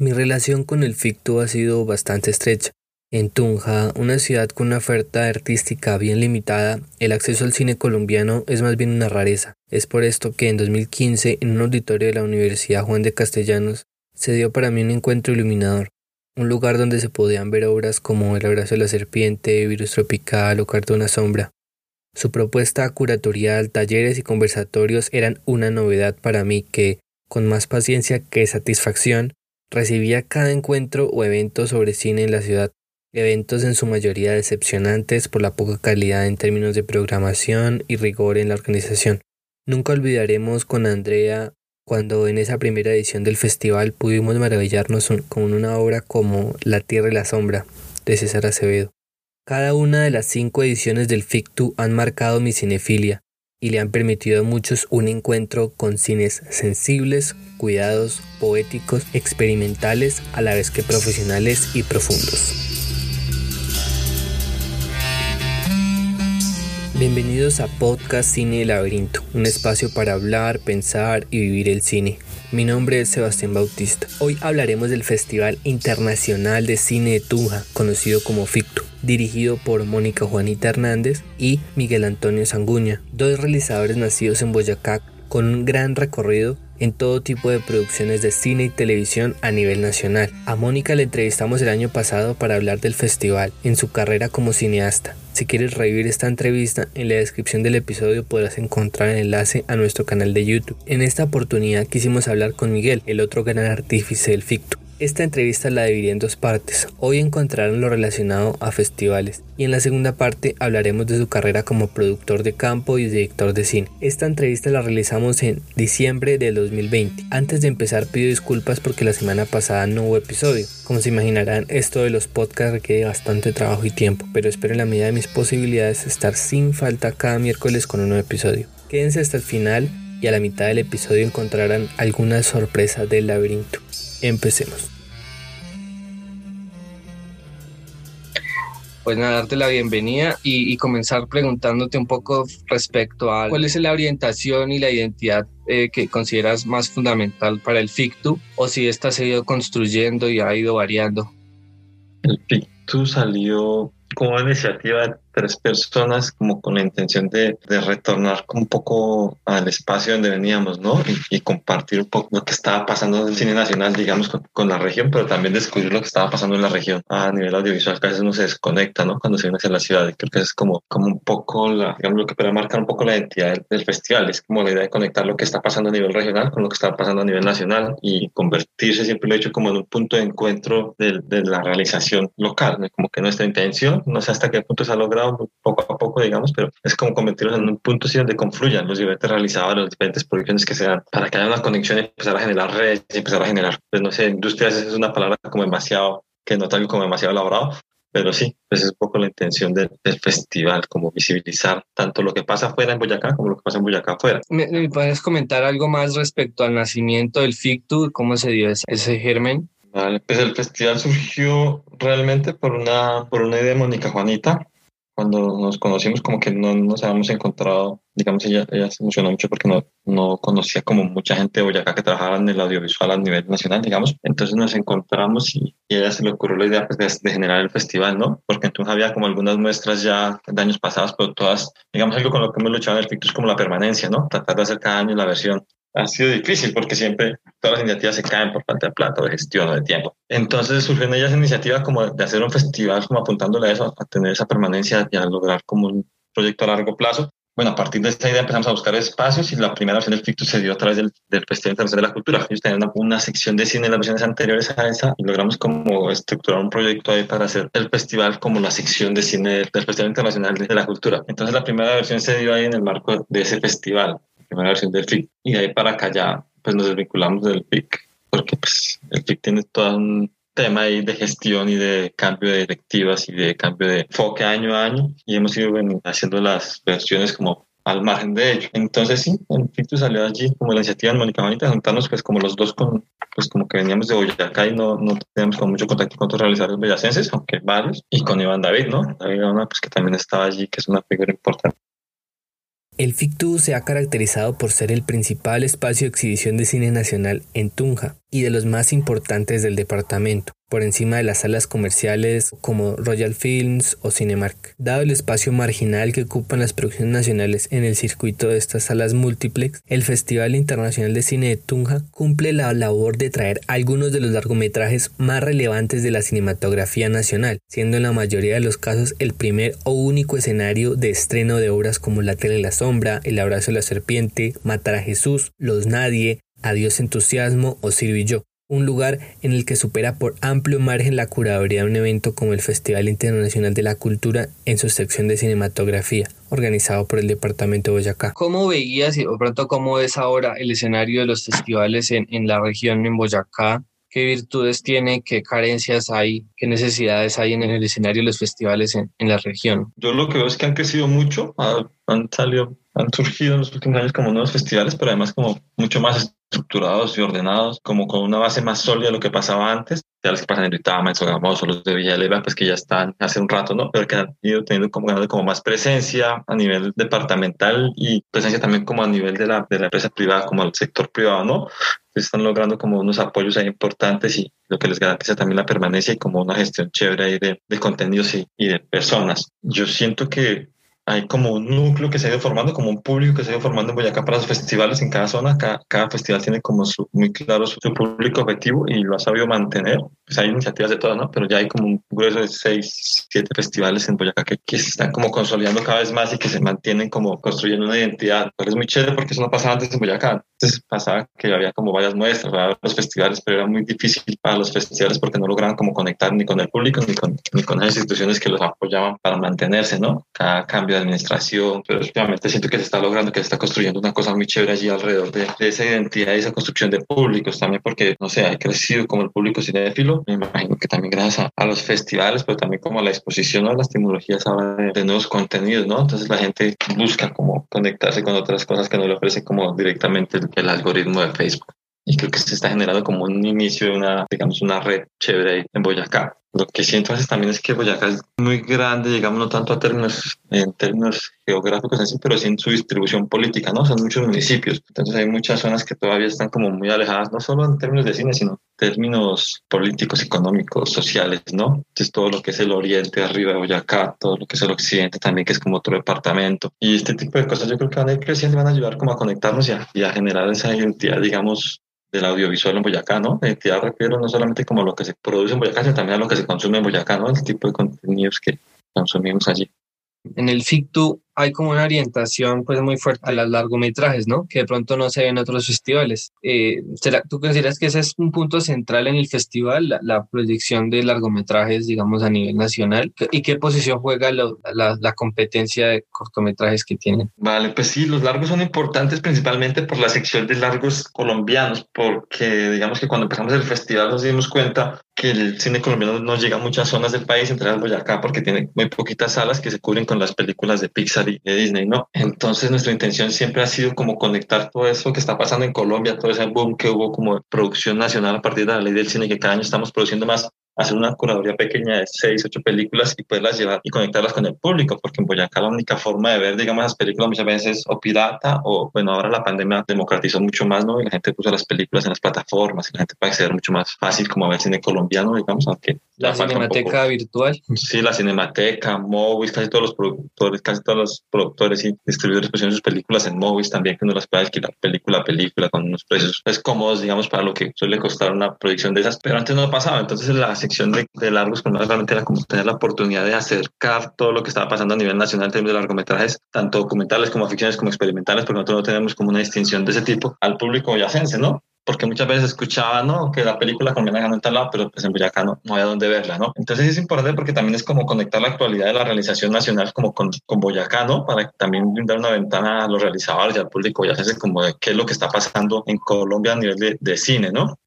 Mi relación con el ficto ha sido bastante estrecha. En Tunja, una ciudad con una oferta artística bien limitada, el acceso al cine colombiano es más bien una rareza. Es por esto que en 2015, en un auditorio de la Universidad Juan de Castellanos, se dio para mí un encuentro iluminador, un lugar donde se podían ver obras como El abrazo de la serpiente, Virus tropical o Cartona sombra. Su propuesta curatorial, talleres y conversatorios eran una novedad para mí que, con más paciencia que satisfacción, recibía cada encuentro o evento sobre cine en la ciudad, eventos en su mayoría decepcionantes por la poca calidad en términos de programación y rigor en la organización. Nunca olvidaremos con Andrea cuando en esa primera edición del festival pudimos maravillarnos con una obra como La Tierra y la Sombra de César Acevedo. Cada una de las cinco ediciones del FICTU han marcado mi cinefilia, y le han permitido a muchos un encuentro con cines sensibles, cuidados, poéticos, experimentales, a la vez que profesionales y profundos. Bienvenidos a Podcast Cine Laberinto, un espacio para hablar, pensar y vivir el cine. Mi nombre es Sebastián Bautista. Hoy hablaremos del Festival Internacional de Cine de Tunja, conocido como FICTU, dirigido por Mónica Juanita Hernández y Miguel Antonio Sanguña, dos realizadores nacidos en Boyacá con un gran recorrido en todo tipo de producciones de cine y televisión a nivel nacional. A Mónica le entrevistamos el año pasado para hablar del festival en su carrera como cineasta. Si quieres revivir esta entrevista, en la descripción del episodio podrás encontrar el enlace a nuestro canal de YouTube. En esta oportunidad quisimos hablar con Miguel, el otro gran artífice del ficto. Esta entrevista la dividí en dos partes. Hoy encontrarán lo relacionado a festivales y en la segunda parte hablaremos de su carrera como productor de campo y director de cine. Esta entrevista la realizamos en diciembre de 2020. Antes de empezar pido disculpas porque la semana pasada no hubo episodio. Como se imaginarán, esto de los podcasts requiere bastante trabajo y tiempo, pero espero en la medida de mis posibilidades estar sin falta cada miércoles con un nuevo episodio. Quédense hasta el final y a la mitad del episodio encontrarán algunas sorpresas del laberinto. Empecemos. Pues nada, darte la bienvenida y, comenzar preguntándote un poco respecto a cuál es la orientación y la identidad eh, que consideras más fundamental para el FICTU o si esta se ha ido construyendo y ha ido variando. El FICTU salió como iniciativa tres personas como con la intención de, de, retornar un poco al espacio donde veníamos, ¿no? Y, compartir un poco lo que estaba pasando en el cine nacional, digamos, con, la región, pero también descubrir lo que estaba pasando en la región a nivel audiovisual, a veces uno se desconecta, ¿no? Cuando se viene hacia la ciudad. Y creo que es como, como un poco, la, digamos, lo que puede marcar un poco la identidad del, festival. Es como la idea de conectar lo que está pasando a nivel regional con lo que está pasando a nivel nacional y convertirse, siempre lo he hecho, como en un punto de encuentro de, de la realización local, ¿no? Como que nuestra intención, no sé hasta qué punto se ha logrado poco a poco, digamos, pero es como convertirlos en un punto donde confluyan los diferentes realizadores, las diferentes producciones que se dan, para que haya una conexión y empezar a generar redes y empezar a generar, pues no sé, industrias es una palabra como demasiado, que no tal como demasiado elaborado, pero sí, pues es un poco la intención del, festival, como visibilizar tanto lo que pasa afuera en Boyacá como lo que pasa en Boyacá afuera. ¿Me, puedes comentar algo más respecto al nacimiento del FICTU? ¿Cómo se dio ese, ese germen? Vale, pues el festival surgió realmente por una, por una idea de Mónica Juanita, cuando nos conocimos como que no nos habíamos encontrado, digamos, ella, ella se emocionó mucho porque no, no conocía como mucha gente de Boyacá que trabajaba en el audiovisual a nivel nacional, digamos. Entonces nos encontramos y, y ella se le ocurrió la idea pues, de, generar el festival, ¿no? Porque entonces había como algunas muestras ya de años pasados, pero todas, digamos, algo con lo que hemos luchado en el FICTU es como la permanencia, ¿no? Tratar de hacer cada año la versión ha sido difícil porque siempre todas las iniciativas se caen por falta de plata, de gestión o de tiempo. Entonces surgió en ellas iniciativa como de hacer un festival como apuntándole a eso, a tener esa permanencia y a lograr como un proyecto a largo plazo. Bueno, a partir de esta idea empezamos a buscar espacios y la primera versión del FICTU se dio a través del, Festival Internacional de la Cultura. Ellos tenían una, una, sección de cine en las versiones anteriores a esa y logramos como estructurar un proyecto ahí para hacer el festival como la sección de cine del Festival Internacional de la Cultura. Entonces la primera versión se dio ahí en el marco de ese festival primera versión del FIC. Y de ahí para acá ya pues nos desvinculamos del FIC, porque pues el FIC tiene todo un tema ahí de gestión y de cambio de directivas y de cambio de enfoque año a año y hemos ido haciendo las versiones como al margen de ello. Entonces sí, el FIC salió allí como la iniciativa de Mónica Manita, juntarnos pues como los dos con, pues como que veníamos de Boyacá y no, no teníamos con mucho contacto con otros realizadores boyacenses, aunque varios, y con Iván David, ¿no? David pues que también estaba allí, que es una figura importante El FICTU se ha caracterizado por ser el principal espacio de exhibición de cine nacional en Tunja y de los más importantes del departamento por encima de las salas comerciales como Royal Films o Cinemark. Dado el espacio marginal que ocupan las producciones nacionales en el circuito de estas salas múltiplex, el Festival Internacional de Cine de Tunja cumple la labor de traer algunos de los largometrajes más relevantes de la cinematografía nacional, siendo en la mayoría de los casos el primer o único escenario de estreno de obras como La tele y la sombra, El abrazo de la serpiente, Matar a Jesús, Los Nadie, Adiós entusiasmo o Sirvi yo un lugar en el que supera por amplio margen la curaduría de un evento como el Festival Internacional de la Cultura en su sección de cinematografía, organizado por el Departamento de Boyacá. ¿Cómo veías o pronto cómo es ahora el escenario de los festivales en, en la región, en Boyacá? ¿Qué virtudes tiene? ¿Qué carencias hay? ¿Qué necesidades hay en el escenario de los festivales en, en la región? Yo lo que veo es que han crecido mucho, han salido han surgido en los últimos años como nuevos festivales, pero además como mucho más estructurados y ordenados, como con una base más sólida de lo que pasaba antes. Ya los que pasan en Ritama, en Sogamoso, los de Villaleva, pues que ya están hace un rato, ¿no? Pero que han ido teniendo como, como más presencia a nivel departamental y presencia también como a nivel de la, de la empresa privada, como el sector privado, ¿no? Pues están logrando como unos apoyos ahí importantes y lo que les garantiza también la permanencia y como una gestión chévere ahí de, de contenidos y, y de personas. Yo siento que hay como un núcleo que se ha ido formando, como un público que se ha ido formando en Boyacá para los festivales en cada zona. Cada, festival tiene como su, muy claro su, público objetivo y lo ha sabido mantener. Pues hay iniciativas de todas, ¿no? Pero ya hay como un grueso de seis, siete festivales en Boyacá que, que, se están como consolidando cada vez más y que se mantienen como construyendo una identidad. Pero es muy chévere porque eso no pasaba antes en Boyacá. Antes pasaba que había como varias muestras, había los festivales, pero era muy difícil para los festivales porque no lograban como conectar ni con el público ni con, ni con las instituciones que los apoyaban para mantenerse, ¿no? Cada cambio administración, pero últimamente siento que se está logrando, que se está construyendo una cosa muy chévere allí alrededor de, esa identidad y esa construcción de públicos también, porque, no sé, ha crecido como el público cinéfilo, me imagino que también gracias a, los festivales, pero también como la exposición a las tecnologías de, de, nuevos contenidos, ¿no? Entonces la gente busca como conectarse con otras cosas que no le ofrece como directamente el, el algoritmo de Facebook y creo que se está generando como un inicio de una, digamos, una red chévere en Boyacá. Lo que siento entonces también es que Boyacá es muy grande, digamos, no tanto a términos, en términos geográficos en sí, pero sí en su distribución política, ¿no? Son muchos municipios. Entonces hay muchas zonas que todavía están como muy alejadas, no solo en términos de cine, sino en términos políticos, económicos, sociales, ¿no? Entonces todo lo que es el oriente arriba de Boyacá, todo lo que es el occidente también, que es como otro departamento. Y este tipo de cosas yo creo que van a ir creciendo y van a ayudar como a conectarnos y a, y a generar esa identidad, digamos, del audiovisual en Boyacá, ¿no? Identidad refiero no solamente como lo que se produce en Boyacá, sino también a lo que se consume en Boyacá, ¿no? El tipo de contenidos que consumimos allí. En el FICTU hay como una orientación pues muy fuerte a los largometrajes, ¿no? Que de pronto no se ve en otros festivales. Eh, ¿Tú consideras que ese es un punto central en el festival, la, proyección de largometrajes, digamos, a nivel nacional? ¿Y qué posición juega la, la, competencia de cortometrajes que tienen? Vale, pues sí, los largos son importantes principalmente por la sección de largos colombianos, porque digamos que cuando empezamos el festival nos dimos cuenta que el cine colombiano no llega a muchas zonas del país, entre las Boyacá, porque tiene muy poquitas salas que se cubren con las películas de Pixar de Disney, ¿no? Entonces nuestra intención siempre ha sido como conectar todo eso que está pasando en Colombia, todo ese boom que hubo como producción nacional a partir de la ley del cine, que cada año estamos produciendo más hacer una curaduría pequeña de seis, ocho películas y poderlas llevar y conectarlas con el público, porque en Boyacá la única forma de ver, digamos, las películas muchas veces o pirata o, bueno, ahora la pandemia democratizó mucho más, ¿no? Y la gente puso las películas en las plataformas y la gente puede acceder mucho más fácil como a ver cine colombiano, digamos, aunque... La cinemateca virtual. Sí, la cinemateca, Movies, casi todos los productores, casi todos los productores y distribuidores pusieron sus películas en Movies también, que uno las puede alquilar película a película con unos precios pues, cómodos, digamos, para lo que suele costar una producción de esas, pero antes no pasaba, entonces la sección de, de largos pues realmente era como tener la oportunidad de acercar todo lo que estaba pasando a nivel nacional en términos de largometrajes, tanto documentales como ficciones como experimentales, porque nosotros no tenemos como una distinción de ese tipo al público boyacense, ¿no? porque muchas veces escuchaba, ¿no? Que la película colombiana ganó en tal lado, pero pues en Boyacá no, no había dónde verla, ¿no? Entonces es importante porque también es como conectar la actualidad de la realización nacional como con, con Boyacá, ¿no? Para también brindar una ventana a los realizadores y al público boyacense como de qué es lo que está pasando en Colombia a nivel de, de cine, ¿no?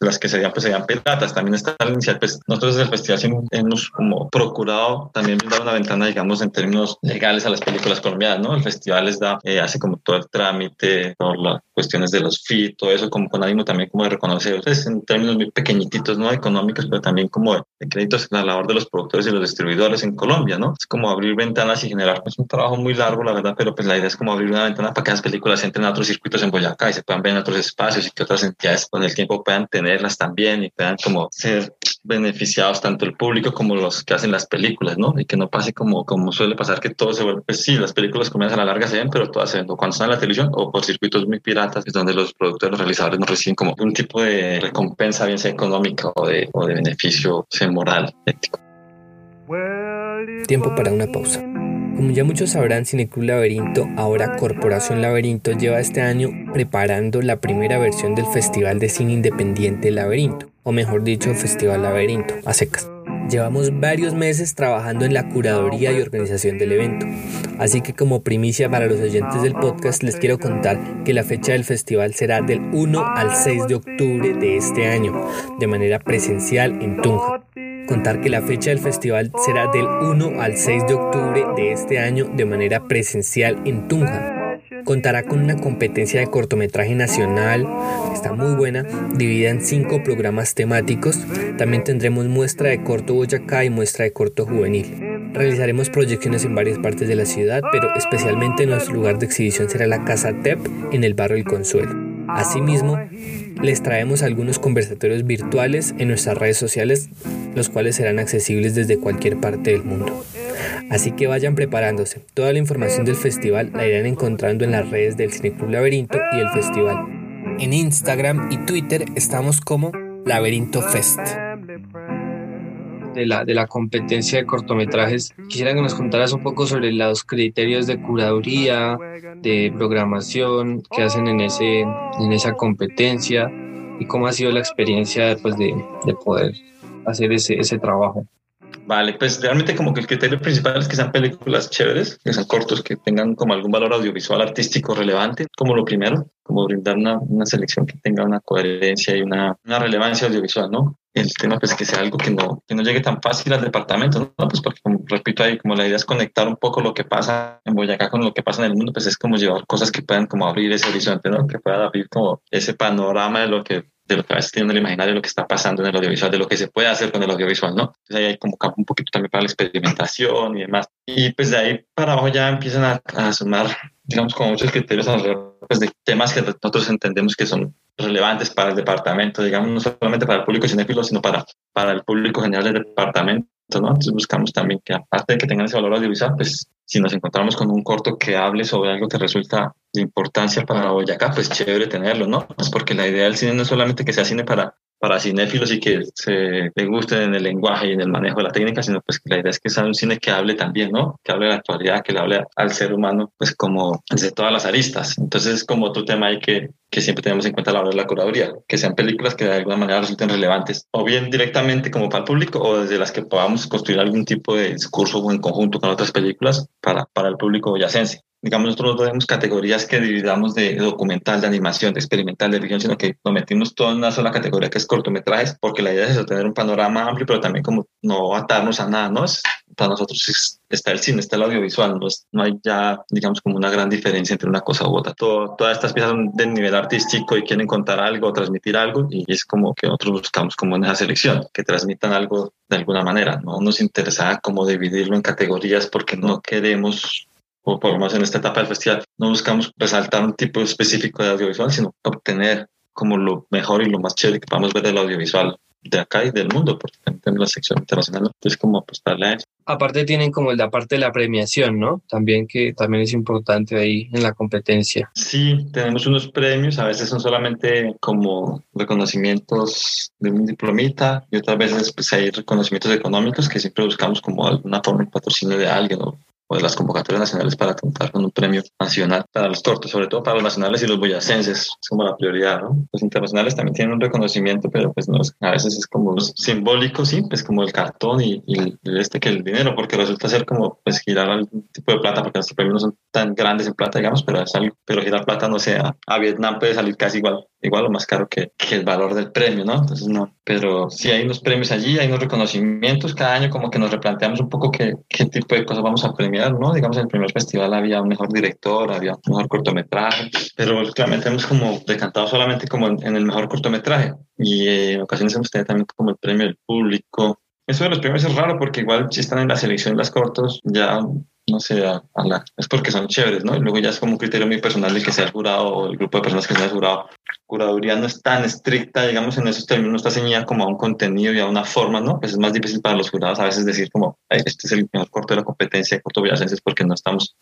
Las que serían pues serían piratas. También está la inicial pues nosotros desde el festival hemos como procurado también dar una ventana digamos en términos legales a las películas colombianas no el festival les da eh, hace como todo el trámite todas las cuestiones de los FIT todo eso como con ánimo también como de reconocer pues, en términos muy pequeñitos no económicos pero también como de créditos en la labor de los productores y los distribuidores en Colombia, ¿no? Es como abrir ventanas y generar, pues un trabajo muy largo, la verdad, pero pues la idea es como abrir una ventana para que las películas entren a otros circuitos en Boyacá y se puedan ver en otros espacios y que otras entidades con el tiempo puedan tenerlas también y puedan como ser beneficiados tanto el público como los que hacen las películas, ¿no? Y que no pase como, como suele pasar que todo se vuelve, pues sí, las películas comienzan a la larga se ven, pero todas se ven cuando están en la televisión o por circuitos muy piratas, es donde los productores, los realizadores no reciben como un tipo de recompensa, bien sea económica o de, o de beneficio sea moral, ético. Tiempo para una pausa. Como ya muchos sabrán, Cineclub Laberinto, ahora Corporación Laberinto, lleva este año preparando la primera versión del Festival de Cine Independiente Laberinto, o mejor dicho, Festival Laberinto, a secas. Llevamos varios meses trabajando en la curaduría y organización del evento, así que como primicia para los oyentes del podcast les quiero contar que la fecha del festival será del 1 al 6 de octubre de este año, de manera presencial en Tunja. Contar que la fecha del festival será del 1 al 6 de octubre de este año de manera presencial en Tunja contará con una competencia de cortometraje nacional, está muy buena, dividida en cinco programas temáticos. También tendremos muestra de corto Boyacá y muestra de corto juvenil. Realizaremos proyecciones en varias partes de la ciudad, pero especialmente nuestro lugar de exhibición será la Casa TEP en el barrio El Consuelo. Asimismo, les traemos algunos conversatorios virtuales en nuestras redes sociales, los cuales serán accesibles desde cualquier parte del mundo. Así que vayan preparándose. Toda la información del festival la irán encontrando en las redes del Cineclub Laberinto y el festival. En Instagram y Twitter estamos como Laberinto Fest. De la, de la competencia de cortometrajes, quisiera que nos contaras un poco sobre los criterios de curaduría, de programación que hacen en, ese, en esa competencia y cómo ha sido la experiencia después de, de poder hacer ese, ese trabajo. Vale, pues realmente como que el criterio principal es que sean películas chéveres, que sean cortos, que tengan como algún valor audiovisual artístico relevante, como lo primero, como brindar una, una selección que tenga una coherencia y una, una, relevancia audiovisual, ¿no? El tema pues que sea algo que no, que no llegue tan fácil al departamento, ¿no? Pues porque como repito ahí, como la idea es conectar un poco lo que pasa en Boyacá con lo que pasa en el mundo, pues es como llevar cosas que puedan como abrir ese horizonte, ¿no? Que puedan abrir como ese panorama de lo que de lo que a veces el imaginario, lo que está pasando en el audiovisual, de lo que se puede hacer con el audiovisual, ¿no? Entonces ahí hay como campo un poquito también para la experimentación y demás. Y pues de ahí para abajo ya empiezan a, a sumar, digamos, como muchos criterios pues, de temas que nosotros entendemos que son relevantes para el departamento, digamos, no solamente para el público cinéfilo, sino para, para el público general del departamento, ¿no? Entonces buscamos también que aparte de que tengan ese valor audiovisual, pues si nos encontramos con un corto que hable sobre algo que resulta de importancia para Boyacá, pues chévere tenerlo, ¿no? Es porque la idea del cine no es solamente que sea cine para, para cinéfilos y que se le guste en el lenguaje y en el manejo de la técnica, sino pues que la idea es que sea un cine que hable también, ¿no? Que hable de la actualidad, que le hable al ser humano, pues como desde todas las aristas. Entonces es como otro tema ahí que, que siempre tenemos en cuenta a la hora de la curaduría, que sean películas que de alguna manera resulten relevantes, o bien directamente como para el público, o desde las que podamos construir algún tipo de discurso o en conjunto con otras películas para, para el público boyacense digamos, nosotros no tenemos categorías que dividamos de documental, de animación, de experimental, de ficción, sino que lo metimos todo en una sola categoría que es cortometrajes, porque la idea es tener un panorama amplio, pero también como no atarnos a nada, ¿no? Es, para nosotros está el cine, está el audiovisual, no, es, no hay ya, digamos, como una gran diferencia entre una cosa u otra. Todas estas piezas son de nivel artístico y quieren contar algo, transmitir algo, y es como que nosotros buscamos como en esa selección, que transmitan algo de alguna manera. No nos interesa como dividirlo en categorías porque no queremos o por lo menos en esta etapa del festival, no buscamos resaltar un tipo específico de audiovisual, sino obtener como lo mejor y lo más chévere que podamos ver del audiovisual de acá y del mundo, porque también tenemos la sección internacional, entonces como apostarle a eso. Aparte tienen como la parte de la premiación, ¿no? También que también es importante ahí en la competencia. Sí, tenemos unos premios, a veces son solamente como reconocimientos de un diplomita y otras veces pues hay reconocimientos económicos que siempre buscamos como alguna forma de patrocinio de alguien o o de las convocatorias nacionales para contar con un premio nacional para los cortos, sobre todo para los nacionales y los boyacenses, es como la prioridad, ¿no? Los internacionales también tienen un reconocimiento, pero pues no, a veces es como simbólico, sí, pues como el cartón y, y, este que el dinero, porque resulta ser como pues girar algún tipo de plata, porque nuestros premios no son tan grandes en plata, digamos, pero es pero girar plata, no sé, a Vietnam puede salir casi igual igual o más caro que, que, el valor del premio, ¿no? Entonces, no. Pero sí hay unos premios allí, hay unos reconocimientos. Cada año como que nos replanteamos un poco qué, qué tipo de cosas vamos a premiar, ¿no? Digamos, en el primer festival había un mejor director, había un mejor cortometraje, pero últimamente hemos como decantado solamente como en, en el mejor cortometraje. Y eh, en ocasiones hemos tenido también como el premio del público, Eso de los premios es raro porque igual si están en la selección las cortos, ya no sé, a, la, es porque son chéveres, ¿no? Y luego ya es como un criterio muy personal de que sea el jurado o el grupo de personas que sea el jurado. Curaduría no es tan estricta, digamos, en esos términos, no está ceñida como a un contenido y a una forma, ¿no? Pues es más difícil para los jurados a veces decir como, este es el mejor corto de la competencia de corto boyacense porque no estamos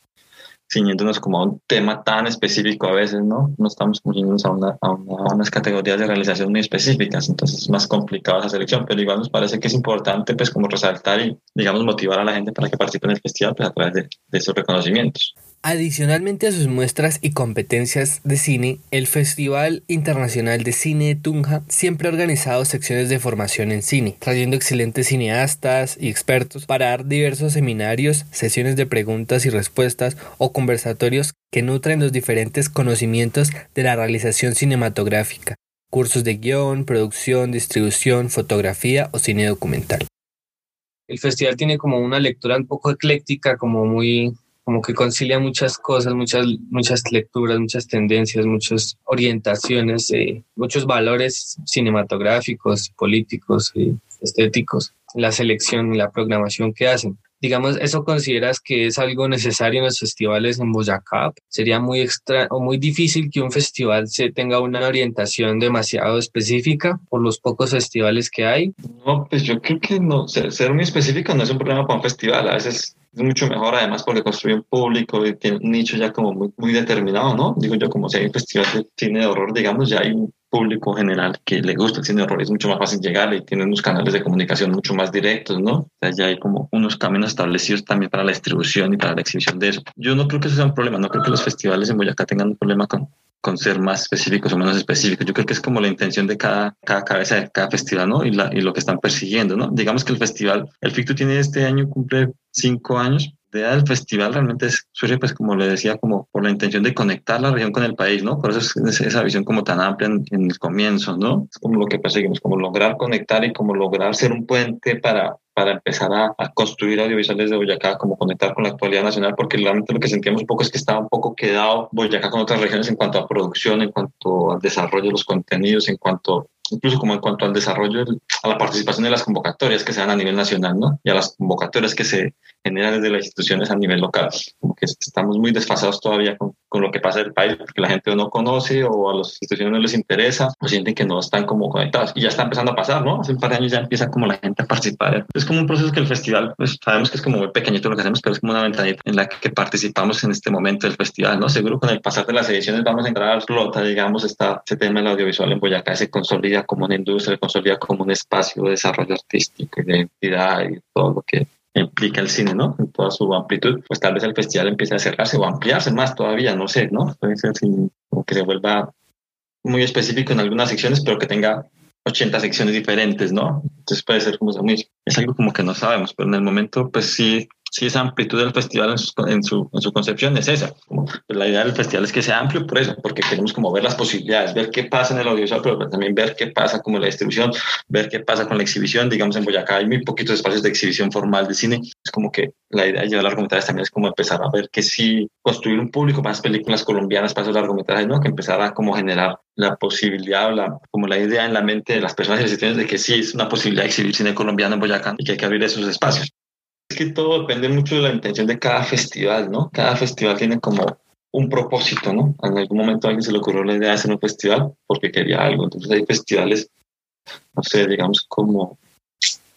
ciñéndonos como a un tema tan específico a veces, ¿no? No estamos ciñéndonos a, una, a, unas categorías de realización muy específicas, entonces es más complicado esa selección, pero igual nos parece que es importante pues como resaltar y, digamos, motivar a la gente para que participe en el festival pues, a través de, de esos reconocimientos. Adicionalmente a sus muestras y competencias de cine, el Festival Internacional de Cine de Tunja siempre ha organizado secciones de formación en cine, trayendo excelentes cineastas y expertos para dar diversos seminarios, sesiones de preguntas y respuestas o conversatorios que nutren los diferentes conocimientos de la realización cinematográfica, cursos de guion, producción, distribución, fotografía o cine documental. El festival tiene como una lectura un poco ecléctica, como muy como que concilia muchas cosas, muchas, muchas lecturas, muchas tendencias, muchas orientaciones, eh, muchos valores cinematográficos, políticos y estéticos, la selección y la programación que hacen. Digamos, ¿eso consideras que es algo necesario en los festivales en Boyacá? ¿Sería muy extra o muy difícil que un festival se tenga una orientación demasiado específica por los pocos festivales que hay? No, pues yo creo que no, ser, ser muy específico no es un problema para un festival. A veces es mucho mejor además porque construye un público y tiene un nicho ya como muy, muy determinado, ¿no? Digo yo, como si hay un festival de cine de horror, digamos, ya hay un público general que le gusta el cine de horror, es mucho más fácil llegar y tiene unos canales de comunicación mucho más directos, ¿no? O sea, ya hay como unos caminos establecidos también para la distribución y para la exhibición de eso. Yo no creo que eso sea un problema, no creo que los festivales en Boyacá tengan un problema con, con ser más específicos o menos específicos. Yo creo que es como la intención de cada, cada cabeza de cada festival, ¿no? Y, la, y lo que están persiguiendo, ¿no? Digamos que el festival, el FICTU tiene este año, cumple cinco años, idea del festival realmente surge, pues como le decía, como por la intención de conectar la región con el país, ¿no? Por eso es esa visión como tan amplia en, el comienzo, ¿no? Es como lo que perseguimos, como lograr conectar y como lograr ser un puente para, para empezar a, a, construir audiovisuales de Boyacá, como conectar con la actualidad nacional, porque realmente lo que sentíamos un poco es que estaba un poco quedado Boyacá con otras regiones en cuanto a producción, en cuanto al desarrollo de los contenidos, en cuanto incluso como en cuanto al desarrollo, a la participación de las convocatorias que se dan a nivel nacional, ¿no? Y a las convocatorias que se generan desde las instituciones a nivel local. Como que estamos muy desfasados todavía con, con lo que pasa en el país, porque la gente no conoce o a las instituciones no les interesa o sienten que no están como conectados. Y ya está empezando a pasar, ¿no? Hace un par de años ya empieza como la gente a participar. Es como un proceso que el festival, pues sabemos que es como muy pequeñito lo que hacemos, pero es como una ventanita en la que participamos en este momento del festival, ¿no? Seguro con el pasar de las ediciones vamos a entrar a flota, digamos, está ese tema del audiovisual en Boyacá se consolida como una industria, consolida como un espacio de desarrollo artístico y de identidad y todo lo que implica el cine, ¿no? En toda su amplitud, pues tal vez el festival empiece a acercarse o ampliarse más todavía, no sé, ¿no? Puede ser como que se vuelva muy específico en algunas secciones, pero que tenga 80 secciones diferentes, ¿no? Entonces puede ser como muy, es algo como que no sabemos, pero en el momento, pues sí, sí esa amplitud del festival en su, en su, en su concepción es esa. Como, pues, la idea del festival es que sea amplio por eso, porque queremos como ver las posibilidades, ver qué pasa en el audiovisual, pero también ver qué pasa como la distribución, ver qué pasa con la exhibición. Digamos, en Boyacá hay muy poquitos espacios de exhibición formal de cine. Es como que la idea de llevar largometrajes también es como empezar a ver que sí, construir un público, más películas colombianas para esos largometrajes, ¿no? Que empezar a como generar la posibilidad, la, como la idea en la mente de las personas instituciones de que sí es una posibilidad de exhibir cine colombiano en Boyacá y que hay que abrir esos espacios. Es que todo depende mucho de la intención de cada festival, ¿no? Cada festival tiene como un propósito, ¿no? En algún momento a alguien se le ocurrió la idea de hacer un festival porque quería algo. Entonces hay festivales, no sé, digamos como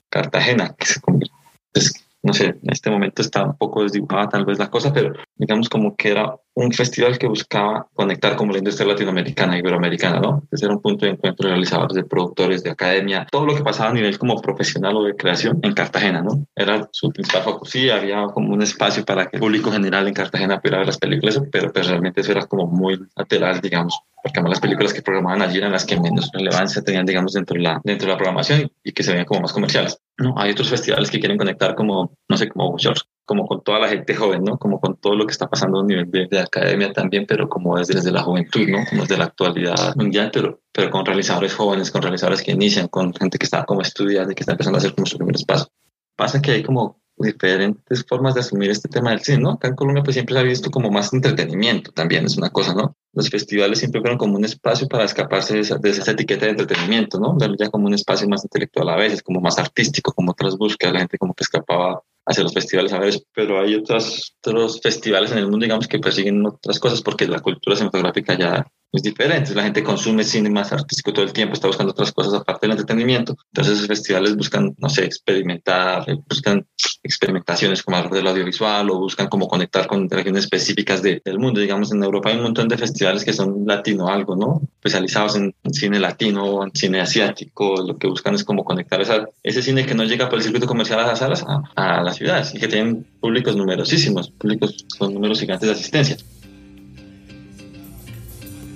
Cartagena, que se convierte, pues, no sé, en este momento está un poco desdibujada tal vez la cosa, pero digamos como que era un festival que buscaba conectar como la industria latinoamericana y iberoamericana, ¿no? Ese era un punto de encuentro de realizadores, de productores, de academia, todo lo que pasaba a nivel como profesional o de creación en Cartagena, ¿no? Era su principal foco. Sí, había como un espacio para que el público general en Cartagena pudiera ver las películas, pero, pero realmente eso era como muy lateral, digamos, porque además las películas que programaban allí eran las que menos relevancia tenían, digamos, dentro de la, dentro de la programación y que se veían como más comerciales. No, hay otros festivales que quieren conectar como, no sé, como George, como con toda la gente joven, ¿no? Como con todo lo que está pasando a nivel de, de, academia también, pero como desde, desde la juventud, ¿no? Como desde la actualidad mundial, pero, pero con realizadores jóvenes, con realizadores que inician, con gente que está como estudiando y que está empezando a hacer como sus primeros pasos. Pasa que hay como diferentes formas de asumir este tema del cine, ¿no? Acá en Colombia pues siempre se ha visto como más entretenimiento también, es una cosa, ¿no? Los festivales siempre fueron como un espacio para escaparse de esa, de esa etiqueta de entretenimiento, ¿no? Verlo ya como un espacio más intelectual a veces, como más artístico, como otras búsquedas, la gente como que escapaba hacia los festivales a veces, pero hay otros, otros festivales en el mundo, digamos, que persiguen otras cosas porque la cultura cinematográfica ya es diferente. La gente consume cine más artístico todo el tiempo, está buscando otras cosas aparte del entretenimiento. Entonces, esos festivales buscan, no sé, experimentar, buscan experimentaciones como alrededor del audiovisual o buscan como conectar con regiones específicas de, del mundo. Digamos, en Europa hay un montón de festivales que son latino algo, ¿no? Especializados en, cine latino en cine asiático. Lo que buscan es como conectar esa, ese cine que no llega por el circuito comercial a las salas, a, a las ciudades y que tienen públicos numerosísimos, públicos con números gigantes de asistencia.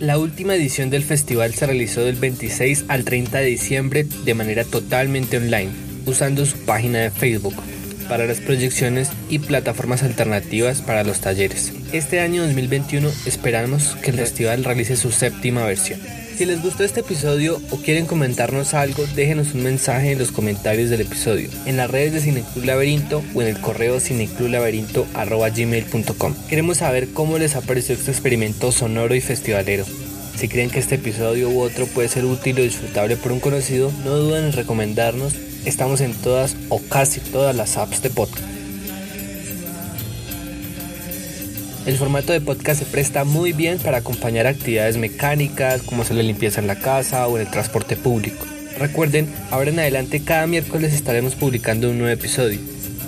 La última edición del festival se realizó del 26 al 30 de diciembre de manera totalmente online, usando su página de Facebook para las proyecciones y plataformas alternativas para los talleres. Este año 2021 esperamos que el festival realice su séptima versión. Si les gustó este episodio o quieren comentarnos algo, déjenos un mensaje en los comentarios del episodio, en las redes de Cineclub Laberinto o en el correo cineclublaberinto.gmail.com. Queremos saber cómo les ha parecido este experimento sonoro y festivalero. Si creen que este episodio u otro puede ser útil o disfrutable por un conocido, no duden en recomendarnos. Estamos en todas o casi todas las apps de podcast. El formato de podcast se presta muy bien para acompañar actividades mecánicas como hacer la limpieza en la casa o en el transporte público. Recuerden, ahora en adelante cada miércoles estaremos publicando un nuevo episodio.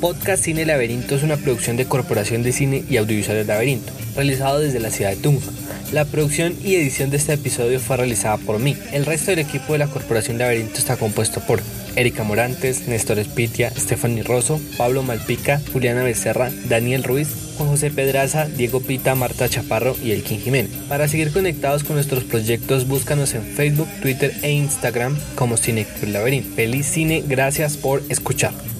Podcast Cine Laberinto es una producción de Corporación de Cine y Audiovisuales Laberinto, realizado desde la ciudad de Tunja. La producción y edición de este episodio fue realizada por mí. El resto del equipo de la Corporación Laberinto está compuesto por Erika Morantes, Néstor Espitia, Stephanie Rosso, Pablo Malpica, Juliana Becerra, Daniel Ruiz, José Pedraza, Diego Pita, Marta Chaparro y Elkin Jiménez. Para seguir conectados con nuestros proyectos, búscanos en Facebook, Twitter e Instagram como Cine Laberinto. Feliz cine, gracias por escuchar.